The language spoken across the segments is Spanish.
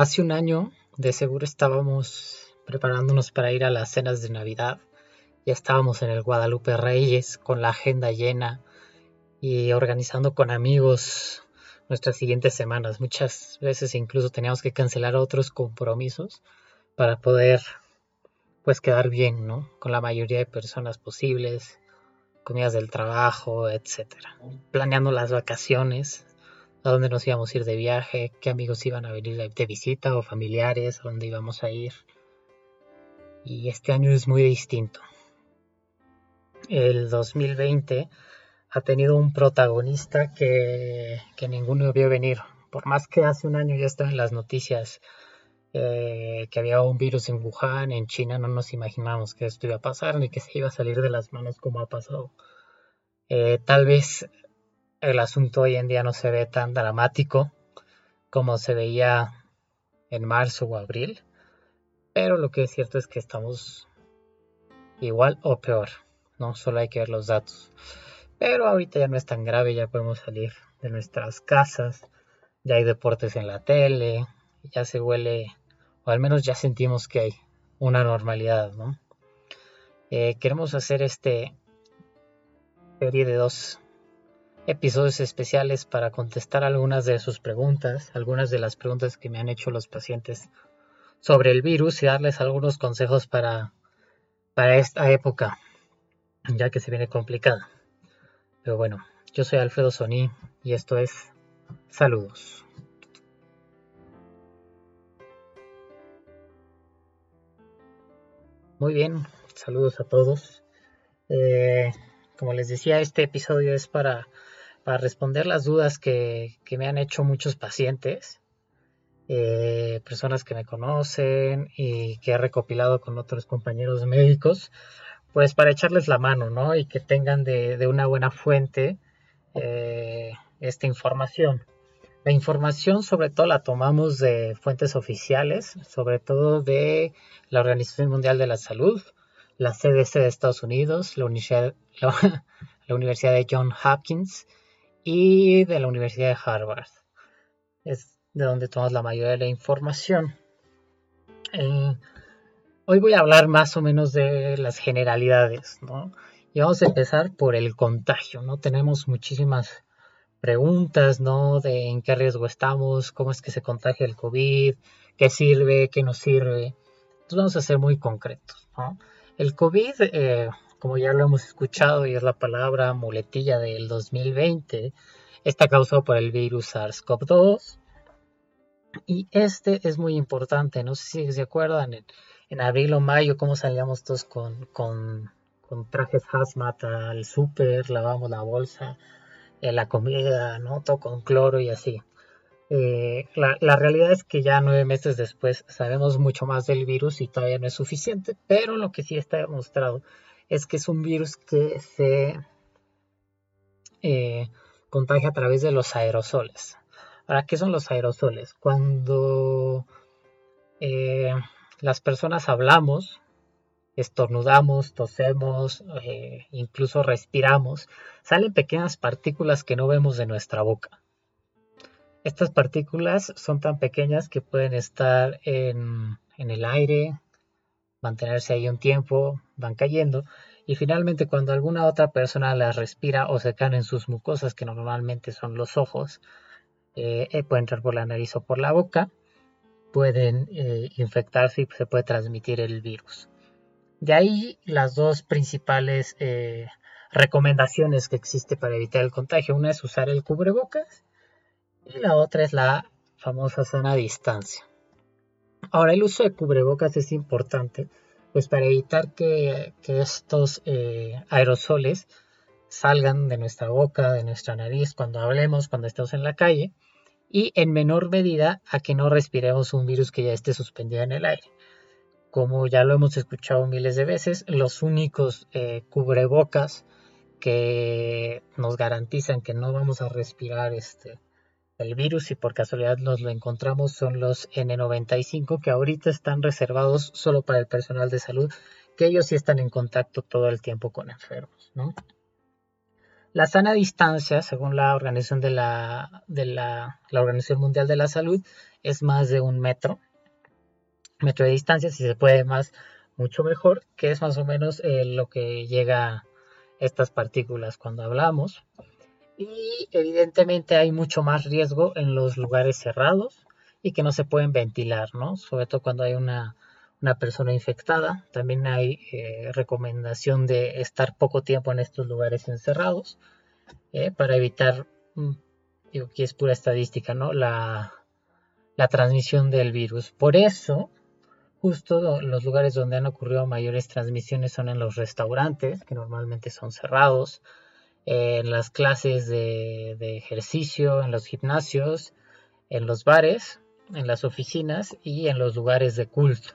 Hace un año, de seguro estábamos preparándonos para ir a las cenas de Navidad. Ya estábamos en el Guadalupe Reyes con la agenda llena y organizando con amigos nuestras siguientes semanas. Muchas veces incluso teníamos que cancelar otros compromisos para poder pues quedar bien, ¿no? Con la mayoría de personas posibles, comidas del trabajo, etcétera. Planeando las vacaciones, a dónde nos íbamos a ir de viaje, qué amigos iban a venir de visita o familiares, a dónde íbamos a ir. Y este año es muy distinto. El 2020 ha tenido un protagonista que, que ninguno vio venir. Por más que hace un año ya estaba en las noticias eh, que había un virus en Wuhan, en China, no nos imaginamos que esto iba a pasar ni que se iba a salir de las manos como ha pasado. Eh, tal vez el asunto hoy en día no se ve tan dramático como se veía en marzo o abril, pero lo que es cierto es que estamos igual o peor, ¿no? Solo hay que ver los datos. Pero ahorita ya no es tan grave, ya podemos salir de nuestras casas, ya hay deportes en la tele, ya se huele, o al menos ya sentimos que hay una normalidad, ¿no? Eh, queremos hacer este serie de dos episodios especiales para contestar algunas de sus preguntas, algunas de las preguntas que me han hecho los pacientes sobre el virus y darles algunos consejos para, para esta época, ya que se viene complicada. Pero bueno, yo soy Alfredo Soní y esto es Saludos. Muy bien, saludos a todos. Eh, como les decía, este episodio es para para responder las dudas que, me han hecho muchos pacientes, eh, personas que me conocen y que he recopilado con otros compañeros médicos, pues para echarles la mano, ¿no? Y que tengan de, una buena fuente eh, esta información. La información sobre todo la tomamos de fuentes oficiales, sobre todo de la Organización Mundial de la Salud, la CDC de Estados Unidos, la Universidad, la Universidad de Johns Hopkins, y de la Universidad de Harvard. Es de donde tomas la mayoría de la información. Eh, hoy voy a hablar más o menos de las generalidades, ¿no? Y vamos a empezar por el contagio, ¿no? Tenemos muchísimas preguntas, ¿no? De en qué riesgo estamos, cómo es que se contagia el COVID, qué sirve, qué no sirve. Entonces vamos a ser muy concretos, ¿no? El COVID, eh, como ya lo hemos escuchado y es la palabra muletilla del 2020, está causado por el virus SARS-CoV-2. Y este es muy importante, no sé si se acuerdan, en, abril o mayo, cómo salíamos todos con, con, trajes hazmat al súper, lavamos la bolsa, eh, la comida, ¿no? Todo con cloro y así. Eh, la, la, realidad es que ya nueve meses después sabemos mucho más del virus y todavía no es suficiente, pero lo que sí está demostrado es que es un virus que se eh, contagia a través de los aerosoles. Ahora, ¿qué son los aerosoles? Cuando eh, las personas hablamos, estornudamos, tosemos, eh, incluso respiramos, salen pequeñas partículas que no vemos de nuestra boca. Estas partículas son tan pequeñas que pueden estar en el aire, mantenerse ahí un tiempo, van cayendo y finalmente cuando alguna otra persona las respira o se caen en sus mucosas, que normalmente son los ojos, eh, eh, puede entrar por la nariz o por la boca, pueden eh, infectarse y se puede transmitir el virus. De ahí las dos principales recomendaciones que existe para evitar el contagio. Una es usar el cubrebocas y la otra es la famosa sana distancia. Ahora, el uso de cubrebocas es importante, pues para evitar que, estos eh, aerosoles salgan de nuestra boca, de nuestra nariz, cuando hablemos, cuando estemos en la calle, y en menor medida a que no respiremos un virus que ya esté suspendido en el aire. Como ya lo hemos escuchado miles de veces, los únicos eh, cubrebocas que nos garantizan que no vamos a respirar este, el virus y por casualidad nos lo encontramos son los N95 que ahorita están reservados solo para el personal de salud, que ellos sí están en contacto todo el tiempo con enfermos. La sana distancia, según la Organización, de la, de la, Organización Mundial de la Salud, es más de un metro. Metro de distancia, si se puede más, mucho mejor, que es más o menos eh, lo que llega estas partículas cuando hablamos. Y evidentemente hay mucho más riesgo en los lugares cerrados y que no se pueden ventilar, ¿no? Sobre todo cuando hay una, persona infectada. También hay eh, recomendación de estar poco tiempo en estos lugares encerrados eh, para evitar, mm, digo que es pura estadística, ¿no? La, la transmisión del virus. Por eso, Justo los lugares donde han ocurrido mayores transmisiones son en los restaurantes, que normalmente son cerrados, en las clases de, ejercicio, en los gimnasios, en los bares, en las oficinas y en los lugares de culto.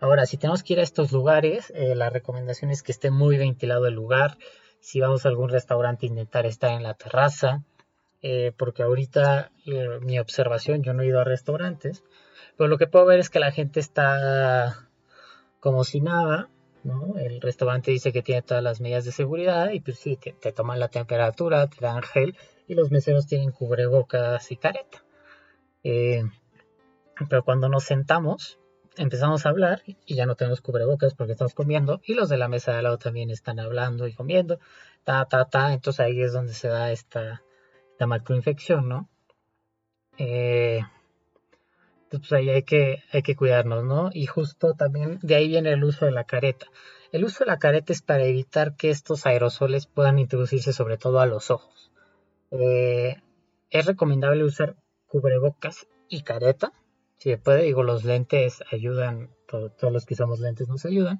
Ahora, si tenemos que ir a estos lugares, eh, la recomendación es que esté muy ventilado el lugar. Si vamos a algún restaurante, intentar estar en la terraza. Eh, porque ahorita eh, mi observación, yo no he ido a restaurantes, pero lo que puedo ver es que la gente está como si nada, ¿no? El restaurante dice que tiene todas las medidas de seguridad y pues sí, te, toman la temperatura, te dan gel y los meseros tienen cubrebocas y careta. Eh, pero cuando nos sentamos, empezamos a hablar y ya no tenemos cubrebocas porque estamos comiendo y los de la mesa de al lado también están hablando y comiendo, ta, ta, ta. Entonces ahí es donde se da esta, esta macroinfección, ¿no? Eh, pues ahí hay que, hay que cuidarnos, ¿no? Y justo también de ahí viene el uso de la careta. El uso de la careta es para evitar que estos aerosoles puedan introducirse sobre todo a los ojos. Eh, es recomendable usar cubrebocas y careta. Si se puede, digo, los lentes ayudan, todos los que usamos lentes nos ayudan,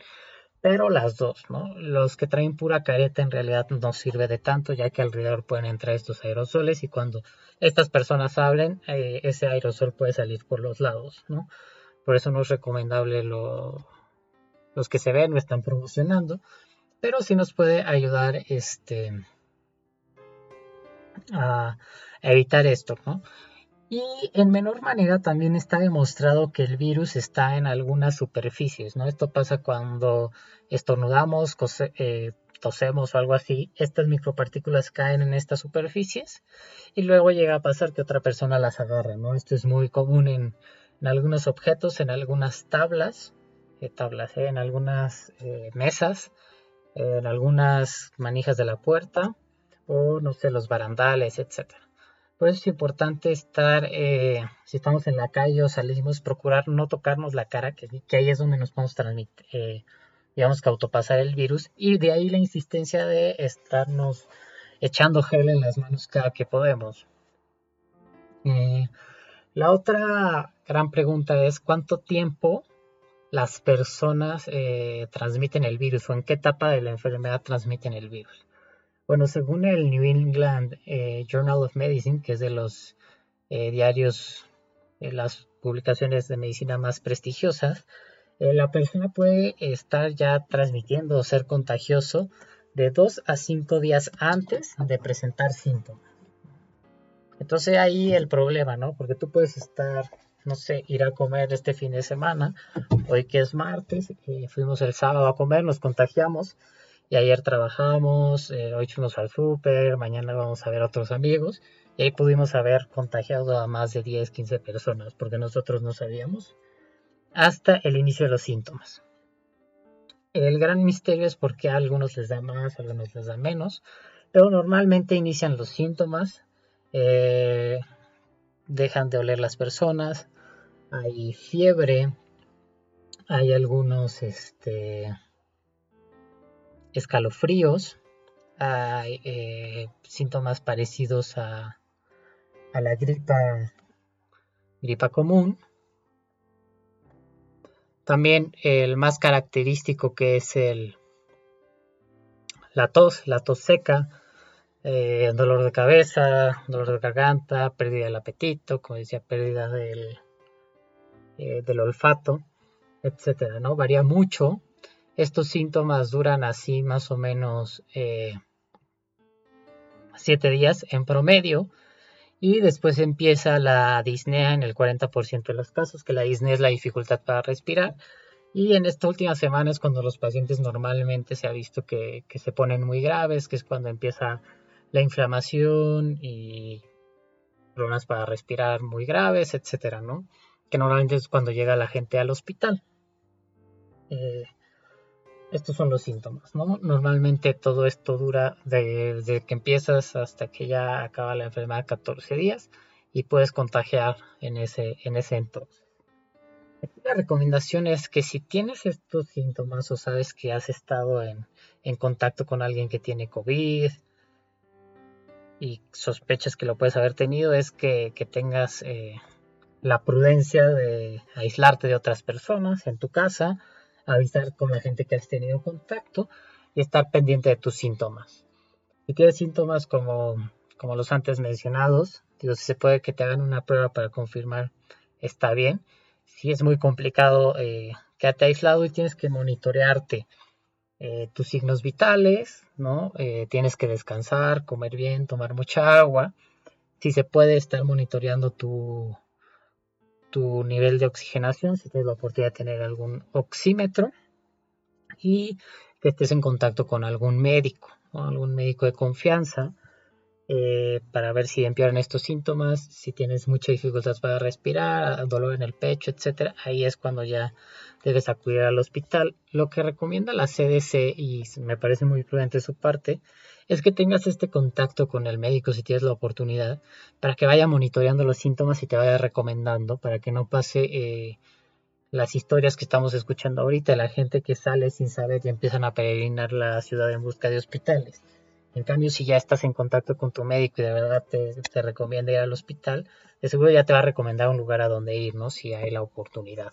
pero las dos, ¿no? Los que traen pura careta en realidad no sirve de tanto, ya que alrededor pueden entrar estos aerosoles y cuando estas personas hablen, eh, ese aerosol puede salir por los lados, ¿no? Por eso no es recomendable lo, los que se ven o están promocionando, pero sí nos puede ayudar este, a evitar esto, ¿no? Y en menor manera también está demostrado que el virus está en algunas superficies, ¿no? Esto pasa cuando estornudamos, eh, tosemos o algo así, estas micropartículas caen en estas superficies y luego llega a pasar que otra persona las agarra, ¿no? Esto es muy común en, algunos objetos, en algunas tablas, eh, eh, en algunas mesas, en algunas manijas de la puerta o no sé, los barandales, etcétera. Por eso es importante estar, eh, si estamos en la calle o salimos, procurar no tocarnos la cara, que, ahí es donde nos podemos transmitir, eh, digamos que autopasar el virus. Y de ahí la insistencia de estarnos echando gel en las manos cada que podemos. Eh, la otra gran pregunta es cuánto tiempo las personas transmiten el virus o en qué etapa de la enfermedad transmiten el virus. Bueno, según el New England eh, Journal of Medicine, que es de los eh, diarios, de las publicaciones de medicina más prestigiosas, eh, la persona puede estar ya transmitiendo o ser contagioso de 2 a 5 días antes de presentar síntomas. Entonces ahí el problema, ¿no? Porque tú puedes estar, no sé, ir a comer este fin de semana, hoy que es martes, fuimos el sábado a comer, nos contagiamos, y ayer trabajamos, eh, hoy fuimos al súper, mañana vamos a ver a otros amigos y ahí pudimos haber contagiado a más de 10, 15 personas porque nosotros no sabíamos hasta el inicio de los síntomas. El gran misterio es por qué a algunos les da más, a algunos les da menos, pero normalmente inician los síntomas, eh, dejan de oler las personas, hay fiebre, hay algunos, este, escalofríos, eh, síntomas parecidos a, la gripa, gripa común. También el más característico que es el, la tos, la tos seca, eh, dolor de cabeza, dolor de garganta, pérdida del apetito, como decía, pérdida del, eh, del olfato, etcétera, ¿no? Varía mucho. Estos síntomas duran así más o menos eh, siete días en promedio y después empieza la disnea en el 40% de los casos, que la disnea es la dificultad para respirar. Y en esta última semana es cuando los pacientes normalmente se ha visto que, que se ponen muy graves, que es cuando empieza la inflamación y problemas para respirar muy graves, etcétera, ¿no? Que normalmente es cuando llega la gente al hospital. Eh, estos son los síntomas, ¿no? Normalmente todo esto dura desde que empiezas hasta que ya acaba la enfermedad 14 días y puedes contagiar en ese, en ese entonces. la recomendación es que si tienes estos síntomas o sabes que has estado en, en contacto con alguien que tiene COVID, y sospechas que lo puedes haber tenido es que, tengas eh, la prudencia de aislarte de otras personas en tu casa, avisar con la gente que has tenido contacto y estar pendiente de tus síntomas. Si tienes síntomas como, como los antes mencionados, digo, si se puede que te hagan una prueba para confirmar, está bien. Si es muy complicado, eh, quédate aislado y tienes que monitorearte eh, tus signos vitales, ¿no? Eh, tienes que descansar, comer bien, tomar mucha agua. Si se puede estar monitoreando tu, tu nivel de oxigenación, si tienes la oportunidad de tener algún oxímetro y que estés en contacto con algún médico, algún médico de confianza eh, para ver si empeoran estos síntomas, si tienes mucha dificultad para respirar, dolor en el pecho, etcétera, ahí es cuando ya debes acudir al hospital. Lo que recomienda la CDC, y me parece muy prudente su parte, es que tengas este contacto con el médico si tienes la oportunidad, para que vaya monitoreando los síntomas y te vaya recomendando, para que no pase eh, las historias que estamos escuchando ahorita, la gente que sale sin saber y empiezan a peregrinar la ciudad en busca de hospitales. En cambio, si ya estás en contacto con tu médico y de verdad te, recomienda ir al hospital, de seguro ya te va a recomendar un lugar a donde ir, ¿no? Si hay la oportunidad.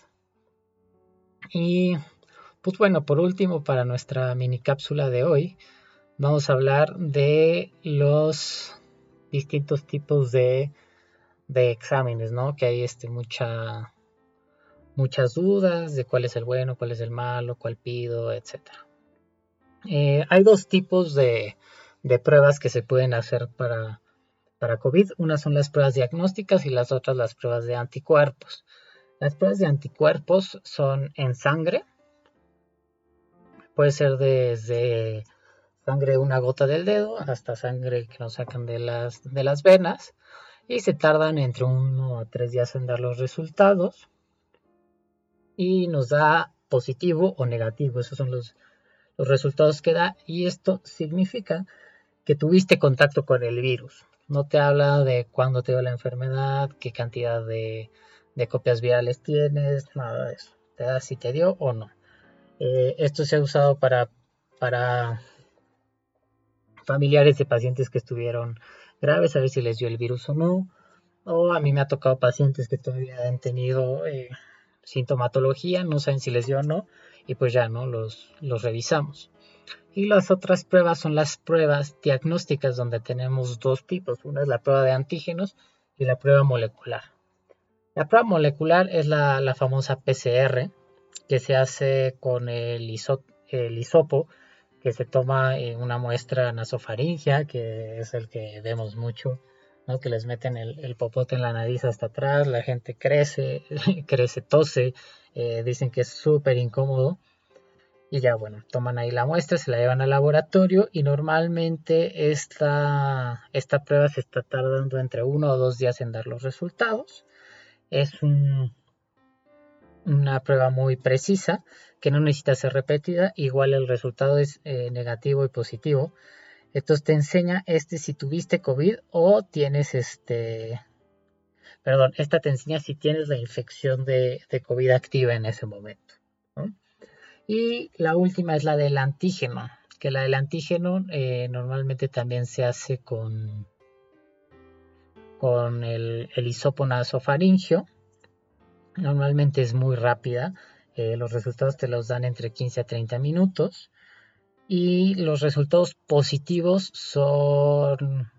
Y pues bueno, por último, para nuestra mini cápsula de hoy, vamos a hablar de los distintos tipos de, exámenes, ¿no? Que hay este, mucha, muchas dudas de cuál es el bueno, cuál es el malo, cuál pido, etc. Eh, hay dos tipos de, de pruebas que se pueden hacer para, para COVID. Unas son las pruebas diagnósticas y las otras las pruebas de anticuerpos. Las pruebas de anticuerpos son en sangre. Puede ser desde sangre una gota del dedo hasta sangre que nos sacan de las, de las venas. Y se tardan entre uno a tres días en dar los resultados. Y nos da positivo o negativo. Esos son los, los resultados que da. Y esto significa que tuviste contacto con el virus. No te habla de cuándo te dio la enfermedad, qué cantidad de, copias virales tienes, nada de eso. Te da si te dio o no. Eh, esto se ha usado para, familiares de pacientes que estuvieron graves, a ver si les dio el virus o no. O a mí me ha tocado pacientes que todavía han tenido eh, sintomatología, no saben si les dio o no, y pues ya no los revisamos. Y las otras pruebas son las pruebas diagnósticas donde tenemos dos tipos. Una es la prueba de antígenos y la prueba molecular. La prueba molecular es la, famosa PCR que se hace con el, el hisopo que se toma en una muestra nasofaringia, que es el que vemos mucho, ¿no? que les meten el, popote en la nariz hasta atrás, la gente crece, crece, tose, eh, dicen que es súper incómodo y ya bueno, toman ahí la muestra, se la llevan al laboratorio y normalmente esta, esta prueba se está tardando entre uno o dos días en dar los resultados. Es una prueba muy precisa que no necesita ser repetida, igual el resultado es eh, negativo y positivo. Entonces te enseña este si tuviste COVID o tienes este... Perdón, esta te enseña si tienes la infección de, de COVID activa en ese momento. Y la última es la del antígeno, que la del antígeno eh, normalmente también se hace con, con el, el hisopo nasofaringio. Normalmente es muy rápida, eh, los resultados te los dan entre 15 a 30 minutos. y los resultados positivos son,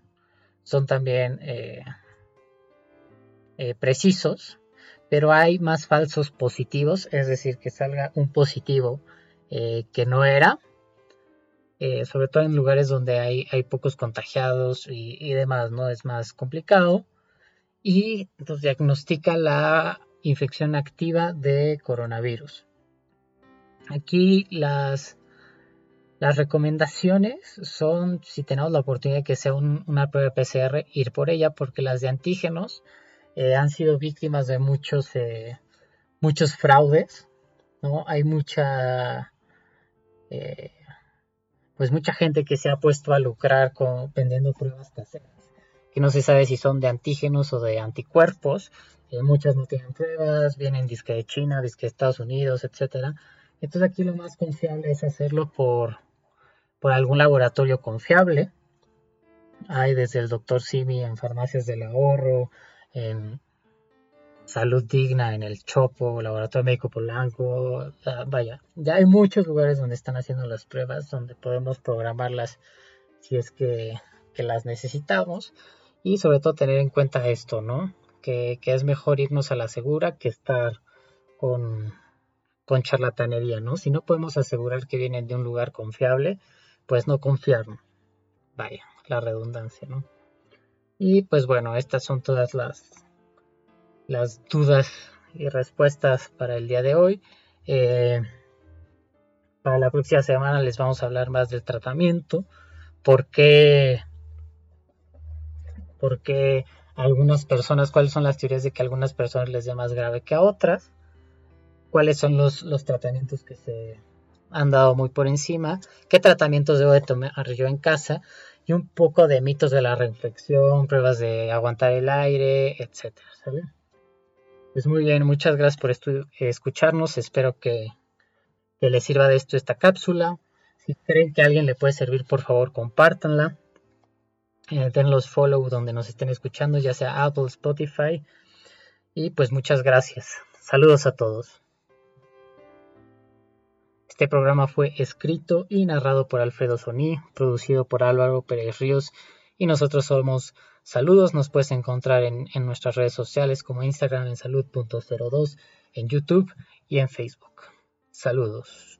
son también eh, precisos, pero hay más falsos positivos, es decir, que salga un positivo eh, que no era, sobre todo en lugares donde hay, pocos contagiados y, demás, ¿no? Es más complicado. Y nos diagnostica la infección activa de coronavirus. Aquí las, las recomendaciones son, si tenemos la oportunidad de que sea una prueba PCR, ir por ella, porque las de antígenos eh, han sido víctimas de muchos, eh, muchos fraudes, ¿no? Hay mucha, eh, pues mucha gente que se ha puesto a lucrar vendiendo pruebas caseras, que no se sabe si son de antígenos o de anticuerpos, muchas no tienen pruebas, vienen disque de China, disque de Estados Unidos, etcétera. Entonces aquí lo más confiable es hacerlo por, por algún laboratorio confiable. Hay desde el Dr. Simi en Farmacias del Ahorro, en Salud Digna, en el Chopo, Laboratorio Médico Polanco. Vaya, ya hay muchos lugares donde están haciendo las pruebas, donde podemos programarlas si es que, las necesitamos. Y sobre todo tener en cuenta esto, ¿no? Que, que es mejor irnos a la segura que estar con, con charlatanería, ¿no? Si no podemos asegurar que vienen de un lugar confiable, pues no confiar. Vaya, la redundancia, ¿no? Y pues bueno, estas son todas las, las dudas y respuestas para el día de hoy. Eh, para la próxima semana les vamos a hablar más del tratamiento. ¿Por qué? Porque algunas personas, cuáles son las teorías de que a algunas personas les dé más grave que a otras. Cuáles son los, los tratamientos que se han dado muy por encima, qué tratamientos debo de tomar yo en casa y un poco de mitos de la reflexión, pruebas de aguantar el aire, etcétera, Pues muy bien, muchas gracias por escucharnos, espero que, les sirva de esto esta cápsula. Si creen que a alguien le puede servir, por favor, compártanla. Eh, den los follow donde nos estén escuchando, ya sea Apple, Spotify. Y pues muchas gracias. Saludos a todos. Este programa fue escrito y narrado por Alfredo Soní, producido por Álvaro Pérez Ríos y nosotros somos Saludos. Nos puedes encontrar en, en nuestras redes sociales como Instagram en salud.02, en YouTube y en Facebook. Saludos.